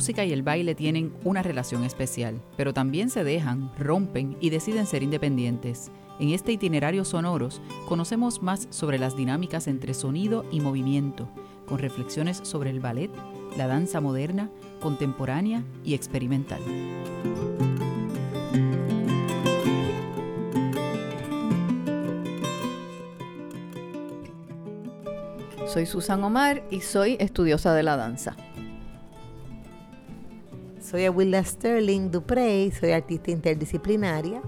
música y el baile tienen una relación especial, pero también se dejan, rompen y deciden ser independientes. En este itinerario sonoros conocemos más sobre las dinámicas entre sonido y movimiento, con reflexiones sobre el ballet, la danza moderna, contemporánea y experimental. Soy Susan Omar y soy estudiosa de la danza. Soy Awilda Sterling Duprey, soy artista interdisciplinaria.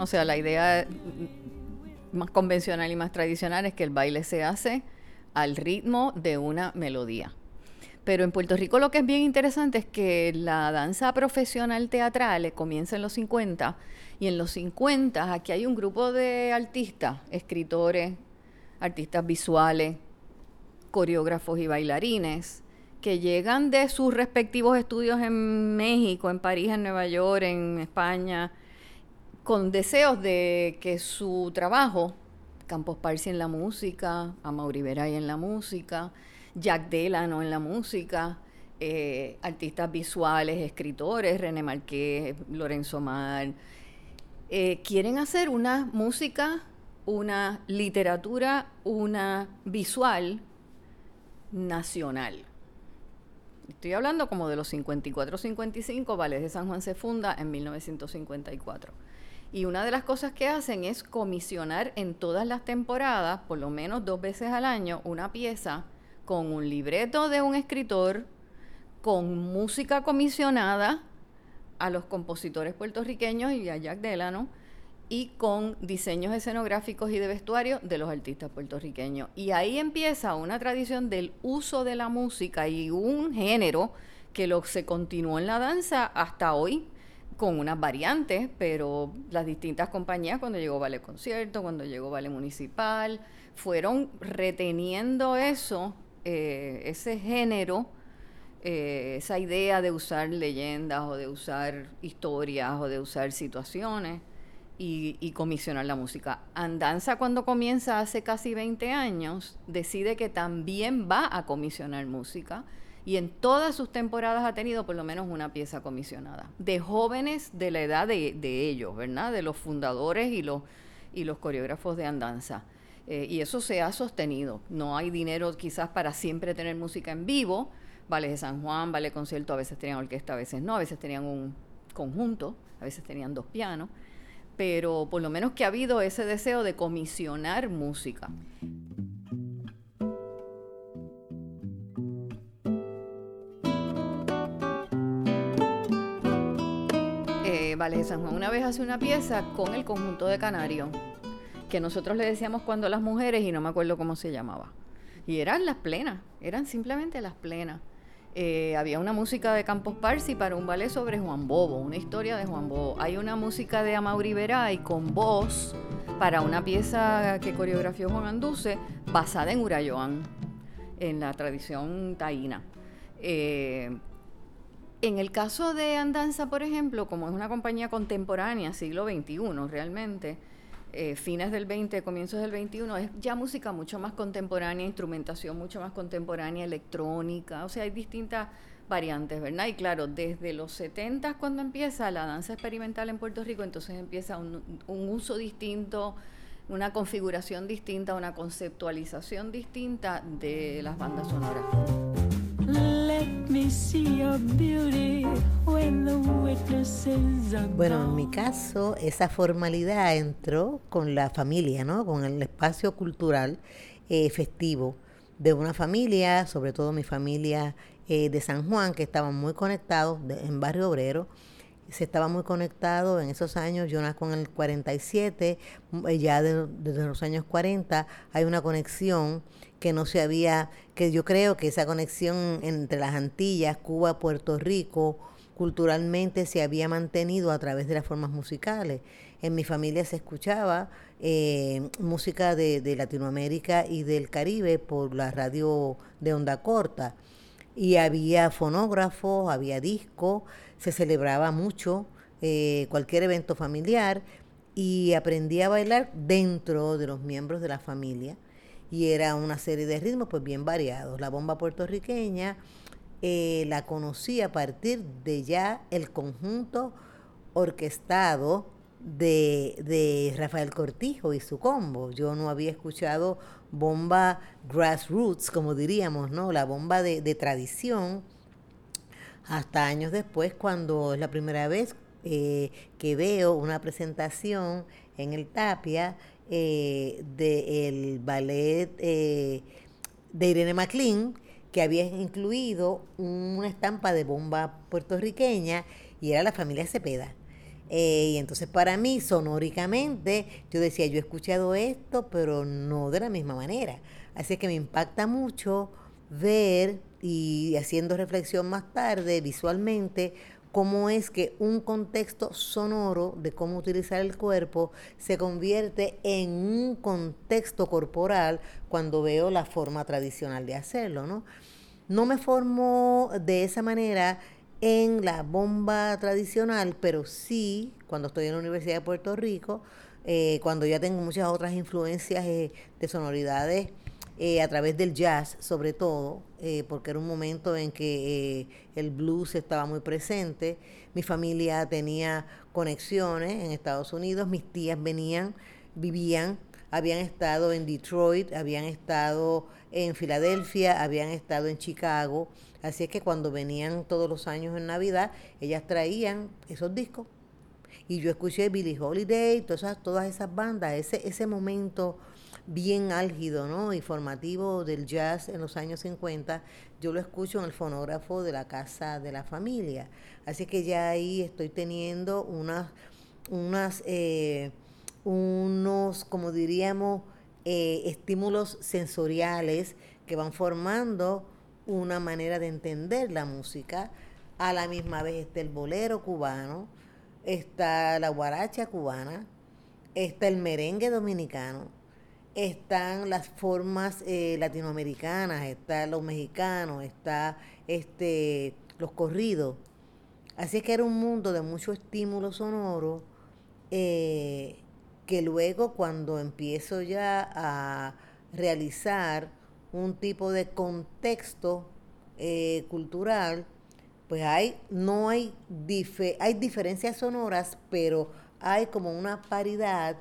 O sea, la idea más convencional y más tradicional es que el baile se hace al ritmo de una melodía. Pero en Puerto Rico lo que es bien interesante es que la danza profesional teatral comienza en los 50 y en los 50 aquí hay un grupo de artistas, escritores, artistas visuales, coreógrafos y bailarines que llegan de sus respectivos estudios en México, en París, en Nueva York, en España, con deseos de que su trabajo, Campos Parsi en la música, Amaury Veray en la música, Jack Delano en la música, eh, artistas visuales, escritores, René Marqués, Lorenzo Mar, eh, quieren hacer una música, una literatura, una visual nacional. Estoy hablando como de los 54-55, Vales de San Juan se funda en 1954. Y una de las cosas que hacen es comisionar en todas las temporadas, por lo menos dos veces al año, una pieza con un libreto de un escritor, con música comisionada a los compositores puertorriqueños y a Jack Delano, y con diseños escenográficos y de vestuario de los artistas puertorriqueños. Y ahí empieza una tradición del uso de la música y un género que lo, se continuó en la danza hasta hoy con unas variantes, pero las distintas compañías, cuando llegó Vale Concierto, cuando llegó Vale Municipal, fueron reteniendo eso, eh, ese género, eh, esa idea de usar leyendas o de usar historias o de usar situaciones y, comisionar la música. Andanza cuando comienza hace casi 20 años, decide que también va a comisionar música y en todas sus temporadas ha tenido por lo menos una pieza comisionada, de jóvenes de la edad de, ellos, ¿verdad? De los fundadores y los, y los coreógrafos de Andanza. Eh, y eso se ha sostenido. No hay dinero quizás para siempre tener música en vivo. Vale de San Juan, vale concierto, a veces tenían orquesta, a veces no, a veces tenían un conjunto, a veces tenían dos pianos pero por lo menos que ha habido ese deseo de comisionar música. Eh, vale San Juan una vez hace una pieza con el conjunto de Canario, que nosotros le decíamos cuando las mujeres y no me acuerdo cómo se llamaba. Y eran las plenas, eran simplemente las plenas. Eh, había una música de Campos Parsi para un ballet sobre Juan Bobo, una historia de Juan Bobo. Hay una música de Amaury Veray con voz para una pieza que coreografió Juan Anduce basada en Urayoan, en la tradición taína. Eh, en el caso de Andanza, por ejemplo, como es una compañía contemporánea, siglo XXI realmente, eh, fines del 20, comienzos del 21, es ya música mucho más contemporánea, instrumentación mucho más contemporánea, electrónica, o sea, hay distintas variantes, ¿verdad? Y claro, desde los 70 cuando empieza la danza experimental en Puerto Rico, entonces empieza un, un uso distinto, una configuración distinta, una conceptualización distinta de las bandas sonoras. Bueno, en mi caso, esa formalidad entró con la familia, ¿no? Con el espacio cultural eh, festivo de una familia, sobre todo mi familia eh, de San Juan, que estaban muy conectados en Barrio Obrero se estaba muy conectado en esos años, yo nací con el 47, eh, ya desde los años 40 hay una conexión que no se había, que yo creo que esa conexión entre las Antillas, Cuba, Puerto Rico, culturalmente se había mantenido a través de las formas musicales. En mi familia se escuchaba eh, música de, Latinoamérica y del Caribe por la radio de onda corta y había fonógrafos, había discos, se celebraba mucho eh, cualquier evento familiar y aprendí a bailar dentro de los miembros de la familia y era una serie de ritmos pues bien variados. La bomba puertorriqueña eh, la conocí a partir de ya el conjunto orquestado de, de, Rafael Cortijo y su combo. Yo no había escuchado bomba grassroots, como diríamos, ¿no? La bomba de, de tradición, hasta años después, cuando es la primera vez eh, que veo una presentación en el Tapia eh, del ballet eh, de Irene MacLean, que había incluido una estampa de bomba puertorriqueña y era la familia Cepeda. y entonces para mí, sonóricamente, yo decía, yo he escuchado esto, pero no de la misma manera. Así que me impacta mucho ver y haciendo reflexión más tarde, visualmente, cómo es que un contexto sonoro de cómo utilizar el cuerpo se convierte en un contexto corporal cuando veo la forma tradicional de hacerlo, ¿no? No me formo de esa manera en la bomba tradicional, pero sí cuando estoy en la Universidad de Puerto Rico, eh, cuando ya tengo muchas otras influencias eh, de sonoridades eh, a través del jazz, sobre todo, eh, porque era un momento en que eh, el blues estaba muy presente. Mi familia tenía conexiones en Estados Unidos, mis tías venían, vivían, habían estado en Detroit, habían estado en Filadelfia, habían estado en Chicago. Así es que cuando venían todos los años en Navidad, ellas traían esos discos. Y yo escuché Billie Holiday, todas esas, todas esas bandas, ese, ese momento bien álgido ¿no? y formativo del jazz en los años 50, yo lo escucho en el fonógrafo de la casa de la familia. Así que ya ahí estoy teniendo unas, unas eh, unos, como diríamos, eh, estímulos sensoriales que van formando una manera de entender la música. A la misma vez está el bolero cubano, está la guaracha cubana, está el merengue dominicano, están las formas eh, latinoamericanas, están los mexicanos, está este los corridos. Así que era un mundo de mucho estímulo sonoro eh, que luego cuando empiezo ya a realizar un tipo de contexto eh, cultural, pues hay, no hay, hay diferencias sonoras, pero hay como una paridad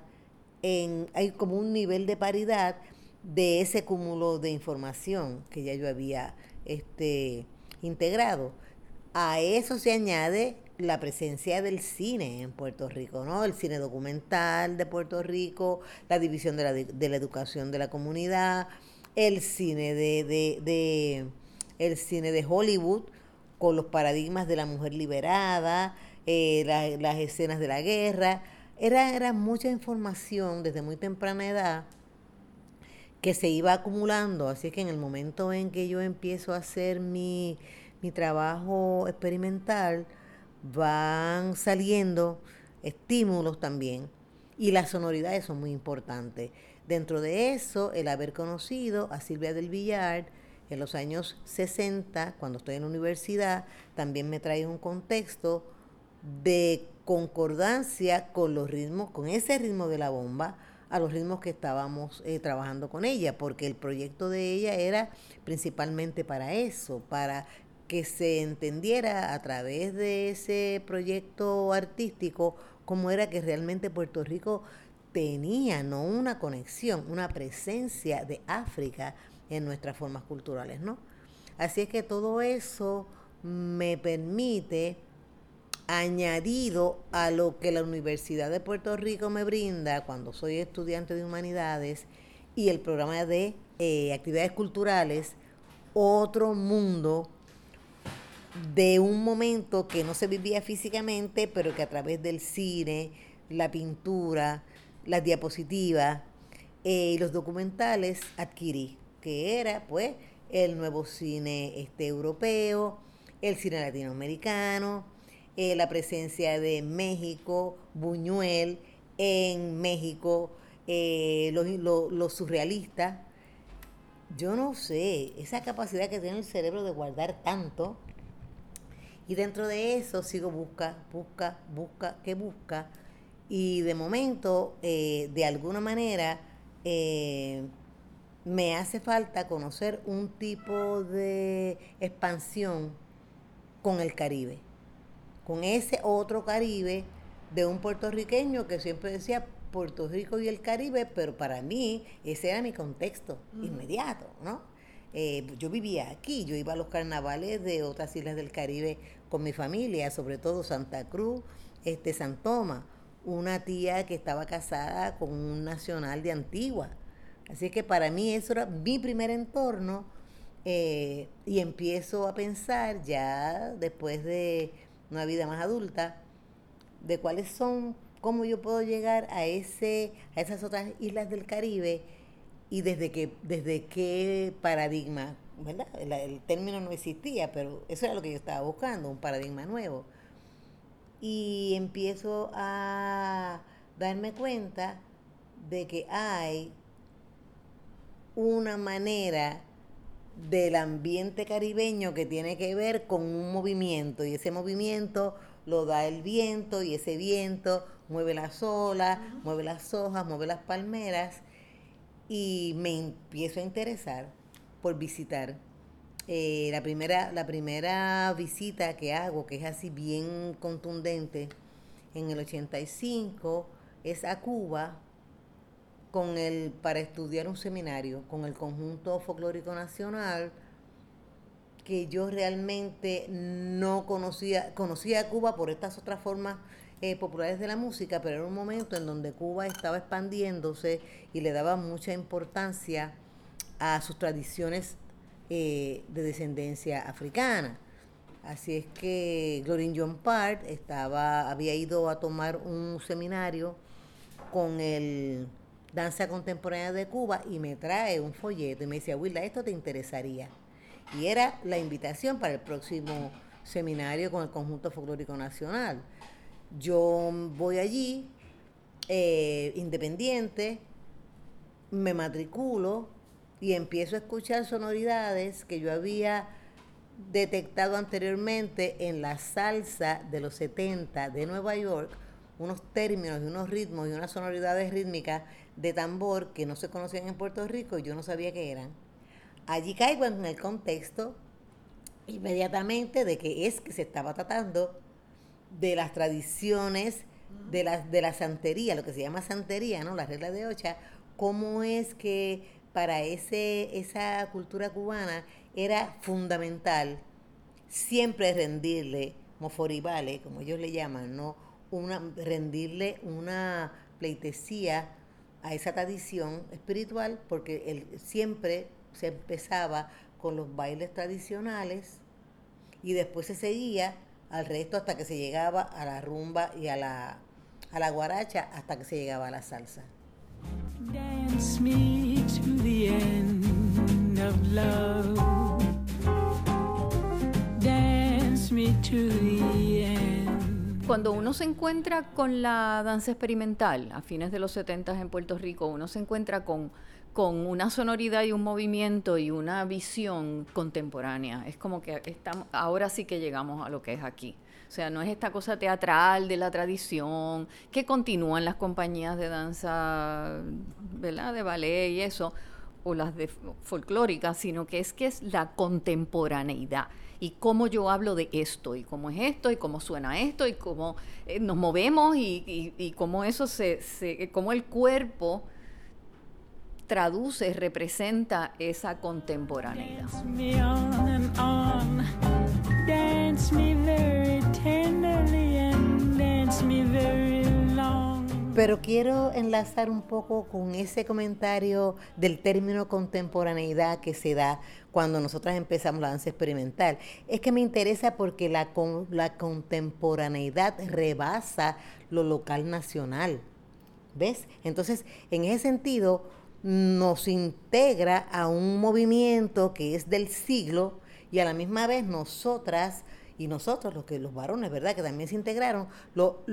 hay como un nivel de paridad de ese cúmulo de información que ya yo había este, integrado. A eso se añade la presencia del cine en Puerto Rico, ¿no? El cine documental de Puerto Rico, la división de la, de la educación de la comunidad, el cine de, de, el cine de Hollywood con los paradigmas de la mujer liberada, eh, las escenas de la guerra. Era, era mucha información desde muy temprana edad que se iba acumulando, así que en el momento en que yo empiezo a hacer mi, mi trabajo experimental, van saliendo estímulos también y las sonoridades son muy importantes. Dentro de eso, el haber conocido a Silvia del Villar en los años 60, cuando estoy en la universidad, también me trae un contexto de concordancia con los ritmos, con ese ritmo de la bomba, a los ritmos que estábamos eh, trabajando con ella, porque el proyecto de ella era principalmente para eso, para que se entendiera a través de ese proyecto artístico cómo era que realmente Puerto Rico tenía no una conexión, una presencia de África en nuestras formas culturales, ¿no? Así es que todo eso me permite añadido a lo que la Universidad de Puerto Rico me brinda cuando soy estudiante de humanidades y el programa de eh, actividades culturales, otro mundo de un momento que no se vivía físicamente, pero que a través del cine, la pintura, las diapositivas eh, y los documentales adquirí, que era pues el nuevo cine este, europeo, el cine latinoamericano, eh, la presencia de México, Buñuel en México, eh, los, surrealistas. Yo no sé, esa capacidad que tiene el cerebro de guardar tanto. Y dentro de eso sigo busca, busca, busca, que busca. Y de momento, eh, de alguna manera, me hace falta conocer un tipo de expansión con el Caribe, con ese otro Caribe de un puertorriqueño que siempre decía Puerto Rico y el Caribe, pero para mí ese era mi contexto inmediato, ¿no? Eh, yo vivía aquí, yo iba a los carnavales de otras islas del Caribe con mi familia, sobre todo Santa Cruz, este San Tomás, una tía que estaba casada con un nacional de Antigua. Así que para mí eso era mi primer entorno eh, y empiezo a pensar ya después de una vida más adulta de cuáles son, cómo yo puedo llegar a ese, a esas otras islas del Caribe y desde qué, desde qué paradigma, ¿verdad? el término no existía, pero eso era lo que yo estaba buscando, un paradigma nuevo y empiezo a darme cuenta de que hay una manera del ambiente caribeño que tiene que ver con un movimiento y ese movimiento lo da el viento y ese viento mueve las olas, mueve las hojas, mueve las palmeras y me empiezo a interesar por visitar eh, la, primera, la primera visita que hago, que es así bien contundente, en el 85, es a Cuba con el, para estudiar un seminario con el conjunto folclórico nacional que yo realmente no conocía, conocía a Cuba por estas otras formas eh, populares de la música, pero era un momento en donde Cuba estaba expandiéndose y le daba mucha importancia a sus tradiciones eh, de descendencia africana. Así es que Glorin John Part estaba, había ido a tomar un seminario con el Danza Contemporánea de Cuba y me trae un folleto y me decía, Wilda, esto te interesaría. Y era la invitación para el próximo seminario con el Conjunto Folclórico Nacional. Yo voy allí, eh, independiente, me matriculo, y empiezo a escuchar sonoridades que yo había detectado anteriormente en la salsa de los 70 de Nueva York, unos términos y unos ritmos y unas sonoridades rítmicas de tambor que no se conocían en Puerto Rico y yo no sabía qué eran. Allí caigo en el contexto inmediatamente de que es que se estaba tratando de las tradiciones de la, de la santería, lo que se llama santería, ¿no? La regla de ocha, cómo es que para ese, esa cultura cubana era fundamental siempre rendirle, moforibale, como ellos le llaman, ¿no? Una, rendirle una pleitesía a esa tradición espiritual, porque él, siempre se empezaba con los bailes tradicionales y después se seguía al resto hasta que se llegaba a la rumba y a la, a la guaracha, hasta que se llegaba a la salsa. Dance me to the end of love. Dance me to the end. Cuando uno se encuentra con la danza experimental a fines de los 70 en Puerto Rico, uno se encuentra con, con una sonoridad y un movimiento y una visión contemporánea. Es como que estamos, ahora sí que llegamos a lo que es aquí. O sea, no es esta cosa teatral de la tradición que continúan las compañías de danza, ¿verdad? De ballet y eso, o las de folclóricas, sino que es que es la contemporaneidad y cómo yo hablo de esto y cómo es esto y cómo suena esto y cómo eh, nos movemos y, cómo eso se, se, cómo el cuerpo traduce, representa esa contemporaneidad. Pero quiero enlazar un poco con ese comentario del término contemporaneidad que se da cuando nosotras empezamos la danza experimental. Es que me interesa porque la, la contemporaneidad rebasa lo local nacional. ¿Ves? Entonces, en ese sentido, nos integra a un movimiento que es del siglo y a la misma vez nosotras y nosotros, los que los varones, ¿verdad? Que también se integraron, lo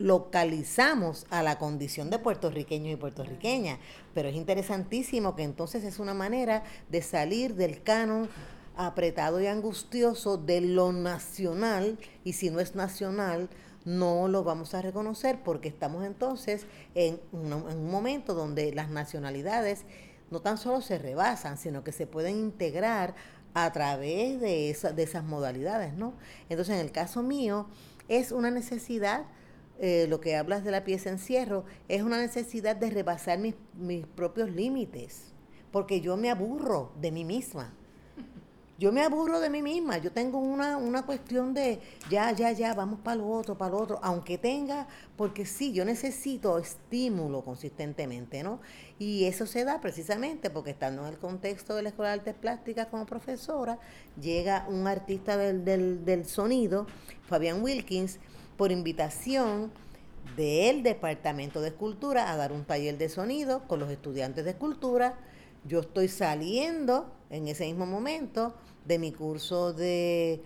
relocalizamos a la condición de puertorriqueños y puertorriqueñas. Pero es interesantísimo que entonces es una manera de salir del canon apretado y angustioso de lo nacional, y si no es nacional, no lo vamos a reconocer porque estamos entonces en un, en un momento donde las nacionalidades no tan solo se rebasan, sino que se pueden integrar a través de, de esas modalidades, ¿no? Entonces, en el caso mío, es una necesidad, eh, lo que hablas de la pieza encierro, es una necesidad de rebasar mis, mis propios límites, porque yo me aburro de mí misma. Yo me aburro de mí misma, yo tengo una, una cuestión de ya, ya, ya, vamos para lo otro, para lo otro, aunque tenga, porque sí, yo necesito estímulo consistentemente, ¿no? Y eso se da precisamente porque estando en el contexto de la Escuela de Artes Plásticas como profesora, llega un artista del, del, del sonido, Fabián Wilkins, por invitación del Departamento de Escultura a dar un taller de sonido con los estudiantes de escultura. Yo estoy saliendo en ese mismo momento de mi curso de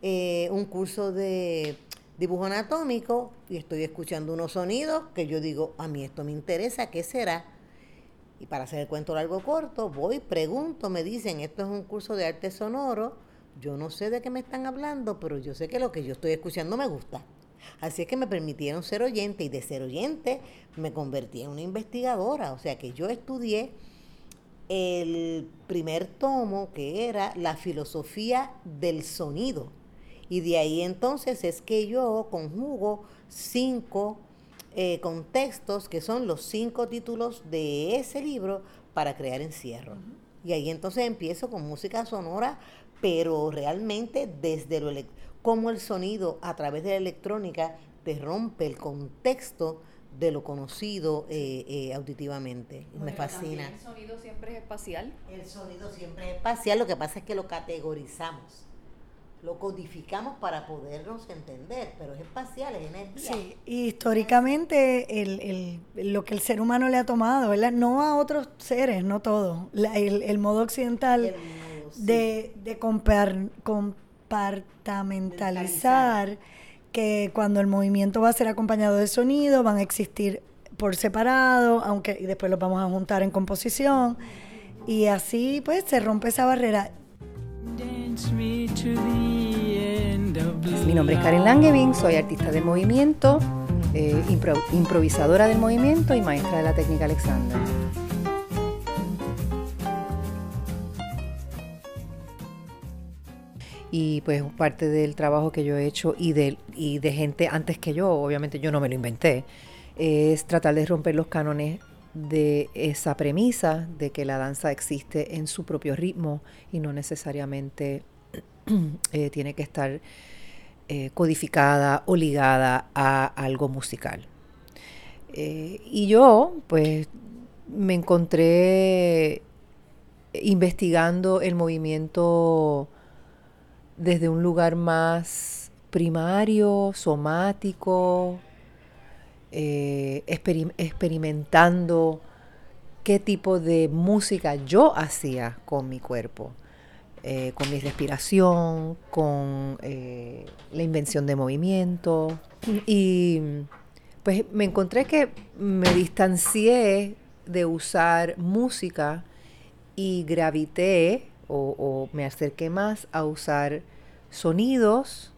eh, un curso de dibujo anatómico y estoy escuchando unos sonidos que yo digo, a mí esto me interesa, ¿qué será? Y para hacer el cuento largo corto, voy, pregunto, me dicen, esto es un curso de arte sonoro, yo no sé de qué me están hablando, pero yo sé que lo que yo estoy escuchando me gusta. Así es que me permitieron ser oyente y de ser oyente me convertí en una investigadora, o sea que yo estudié el primer tomo que era la filosofía del sonido. Y de ahí entonces es que yo conjugo cinco eh, contextos que son los cinco títulos de ese libro para crear encierro. Y ahí entonces empiezo con música sonora, pero realmente desde lo como el sonido a través de la electrónica te rompe el contexto de lo conocido eh, eh, auditivamente. Me fascina. El sonido siempre es espacial. El sonido siempre es espacial, lo que pasa es que lo categorizamos, lo codificamos para podernos entender, pero es espacial, es energía. Sí, y históricamente el, el, lo que el ser humano le ha tomado, ¿verdad? No a otros seres, no todo. el, modo occidental de, de compartamentalizar que cuando el movimiento va a ser acompañado de sonido, van a existir por separado, aunque y después los vamos a juntar en composición. Y así pues se rompe esa barrera. Mi nombre es Karen Langevin, soy artista de movimiento, eh, improvisadora del movimiento y maestra de la técnica Alexander. Y pues parte del trabajo que yo he hecho y de, y de gente antes que yo, obviamente yo no me lo inventé, es tratar de romper los cánones de esa premisa de que la danza existe en su propio ritmo y no necesariamente eh, tiene que estar eh, codificada o ligada a algo musical. Eh, y yo, pues, me encontré investigando el movimiento desde un lugar más primario, somático, eh, experimentando qué tipo de música yo hacía con mi cuerpo, eh, con mi respiración, con eh, la invención de movimiento. Y pues me encontré que me distancié de usar música y gravité o, me acerqué más a usar sonidos.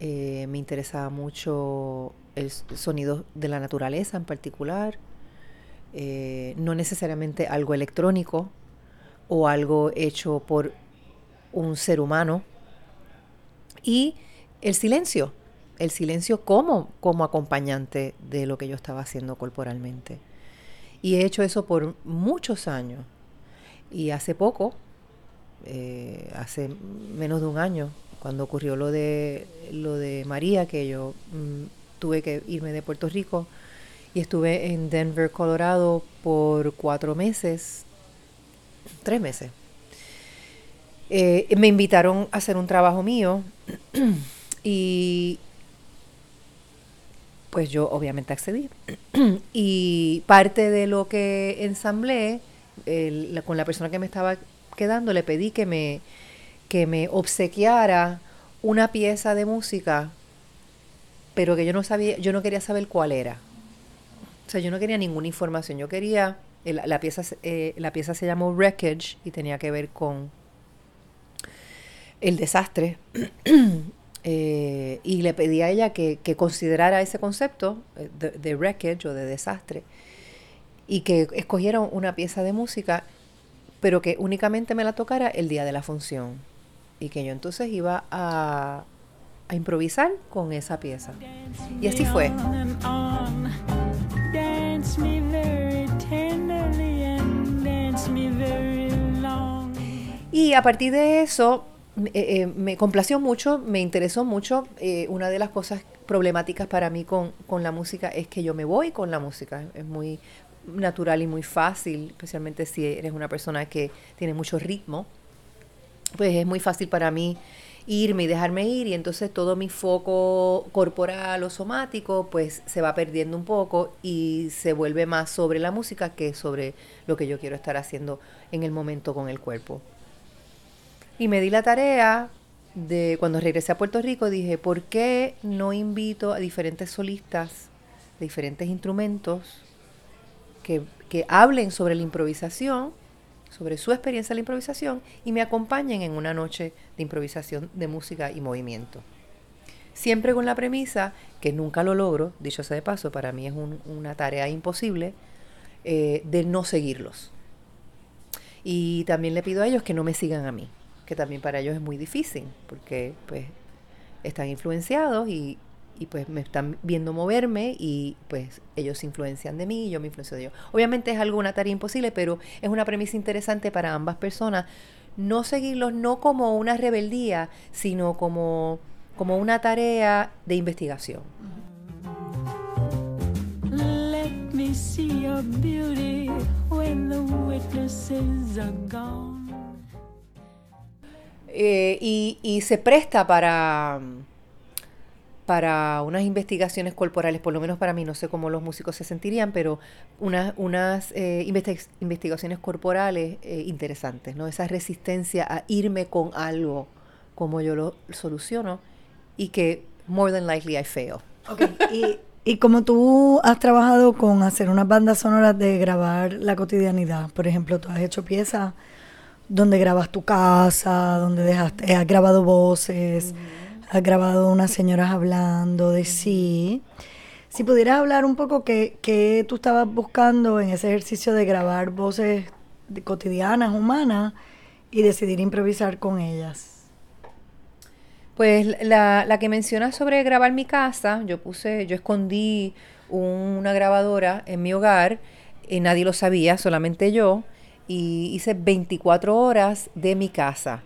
Eh, me interesaba mucho el sonido de la naturaleza en particular, eh, no necesariamente algo electrónico o algo hecho por un ser humano. Y el silencio, el silencio como, como acompañante de lo que yo estaba haciendo corporalmente. Y he hecho eso por muchos años. Y hace poco eh, hace menos de un año, cuando ocurrió lo de, lo de María, que yo mm, tuve que irme de Puerto Rico y estuve en Denver, Colorado por cuatro meses, tres meses. Eh, me invitaron a hacer un trabajo mío y pues yo obviamente accedí. y parte de lo que ensamblé con la persona que me estaba quedando, le pedí que me, que me obsequiara una pieza de música, pero que yo no sabía, yo no quería saber cuál era. O sea, yo no quería ninguna información. Yo quería, la, pieza, eh, la pieza se llamó Wreckage y tenía que ver con el desastre. Eh, y le pedí a ella que, considerara ese concepto eh, de, de, wreckage o de desastre y que escogiera una pieza de música, pero que únicamente me la tocara el día de la función. Y que yo entonces iba a, a improvisar con esa pieza. Y así fue. Y a partir de eso, eh, eh, me complació mucho, me interesó mucho. Eh, una de las cosas problemáticas para mí con, con, la música es que yo me voy con la música. Es muy natural y muy fácil, especialmente si eres una persona que tiene mucho ritmo. Pues es muy fácil para mí irme y dejarme ir y entonces todo mi foco corporal o somático pues se va perdiendo un poco y se vuelve más sobre la música que sobre lo que yo quiero estar haciendo en el momento con el cuerpo. Y me di la tarea de cuando regresé a Puerto Rico dije, ¿por qué no invito a diferentes solistas diferentes instrumentos que, hablen sobre la improvisación sobre su experiencia en la improvisación y me acompañen en una noche de improvisación de música y movimiento. Siempre con la premisa, que nunca lo logro, dicho sea de paso, para mí es una tarea imposible, eh, de no seguirlos. Y también le pido a ellos que no me sigan a mí, que también para ellos es muy difícil, porque pues están influenciados y, y pues me están viendo moverme y pues ellos se influencian de mí y yo me influencio de ellos. Obviamente es algo, una tarea imposible, pero es una premisa interesante para ambas personas. No seguirlos no como una rebeldía, sino como, como una tarea de investigación. y, y se presta para para unas investigaciones corporales, por lo menos para mí, no sé cómo los músicos se sentirían, pero unas, unas eh, investigaciones corporales eh, interesantes, ¿no? Esa resistencia a irme con algo como yo lo soluciono y que more than likely I fail. y, y como tú has trabajado con hacer unas bandas sonoras de grabar la cotidianidad, por ejemplo, tú has hecho piezas donde grabas tu casa, donde dejaste, has grabado voces. Has grabado unas señoras hablando de sí. Si pudieras hablar un poco qué, tú estabas buscando en ese ejercicio de grabar voces cotidianas, humanas, y decidir improvisar con ellas. Pues la, la que mencionas sobre grabar mi casa, yo puse, yo escondí una grabadora en mi hogar, y nadie lo sabía, solamente yo, y hice 24 horas de mi casa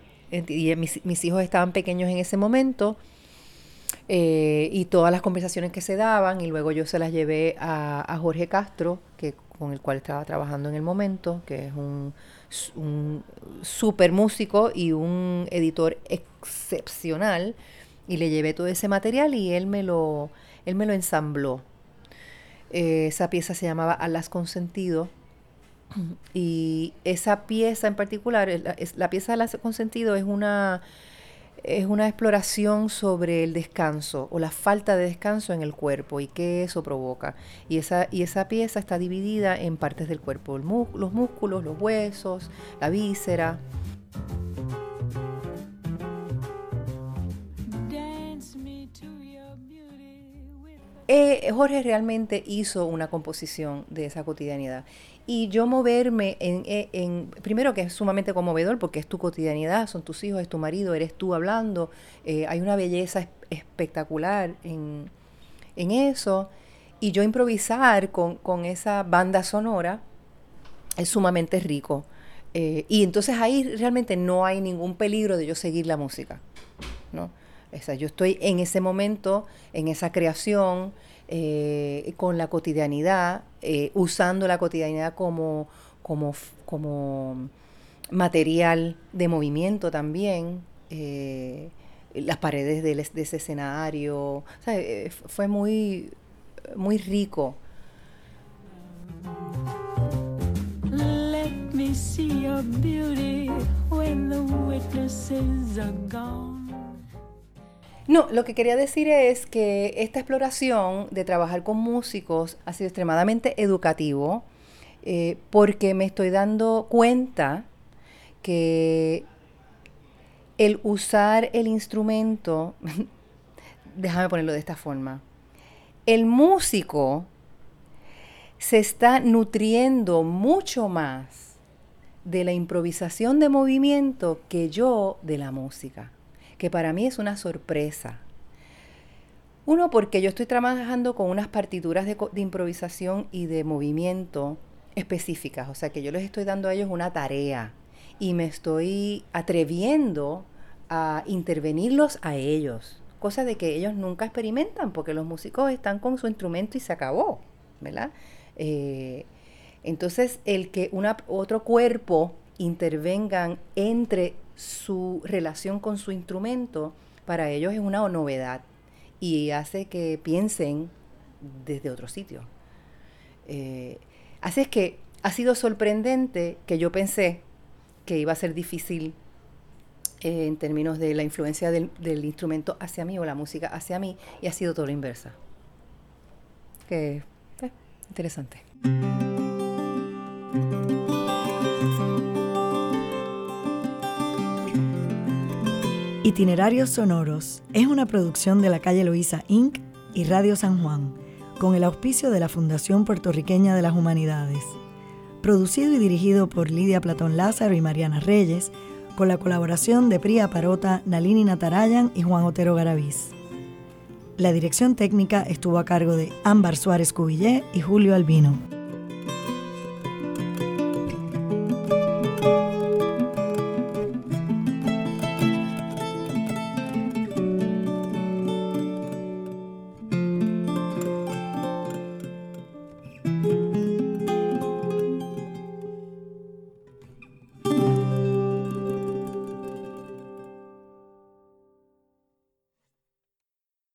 y mis, hijos estaban pequeños en ese momento, eh, y todas las conversaciones que se daban, y luego yo se las llevé a, Jorge Castro, que, con el cual estaba trabajando en el momento, que es un, un super músico y un editor excepcional, y le llevé todo ese material y él me lo, él me lo ensambló. Eh, esa pieza se llamaba Alas Consentido y esa pieza en particular, la, pieza de consentido es una, es una exploración sobre el descanso o la falta de descanso en el cuerpo y qué eso provoca. Y esa, y esa pieza está dividida en partes del cuerpo, los músculos, los huesos, la víscera. Eh, Jorge realmente hizo una composición de esa cotidianidad y yo moverme en, e, en, primero que es sumamente conmovedor porque es tu cotidianidad, son tus hijos, es tu marido, eres tú hablando, eh, hay una belleza espectacular en, en, eso, y yo improvisar con, con, esa banda sonora es sumamente rico. Eh, y entonces ahí realmente no hay ningún peligro de yo seguir la música, ¿no? O sea, yo estoy en ese momento, en esa creación, eh, con la cotidianidad, eh, usando la cotidianidad como, como, como material de movimiento también. Eh, las paredes de, ese escenario. fue muy, muy rico. Let me see your beauty when the witnesses are gone. No, lo que quería decir es que esta exploración de trabajar con músicos ha sido extremadamente educativo eh, porque me estoy dando cuenta que el usar el instrumento, déjame ponerlo de esta forma, el músico se está nutriendo mucho más de la improvisación de movimiento que yo de la música, que para mí es una sorpresa. Uno, porque yo estoy trabajando con unas partituras de, improvisación y de movimiento específicas, o sea que yo les estoy dando a ellos una tarea y me estoy atreviendo a intervenirlos a ellos, cosa de que ellos nunca experimentan porque los músicos están con su instrumento y se acabó, ¿verdad? Eh, entonces, el que una, otro cuerpo intervengan entre su relación con su instrumento, para ellos es una novedad y hace que piensen desde otro sitio. Eh, así es que ha sido sorprendente que yo pensé que iba a ser difícil eh, en términos de la influencia del, instrumento hacia mí o la música hacia mí y ha sido todo lo inversa. Que eh, interesante. Itinerarios Sonoros es una producción de la calle Loíza Inc. y Radio San Juan, con el auspicio de la Fundación Puertorriqueña de las Humanidades. Producido y dirigido por Lidia Platón Lázaro y Mariana Reyes, con la colaboración de Priya Parota, Nalini Natarayan y Juan Otero Garaviz. La dirección técnica estuvo a cargo de Ámbar Suárez Cubillé y Julio Albino.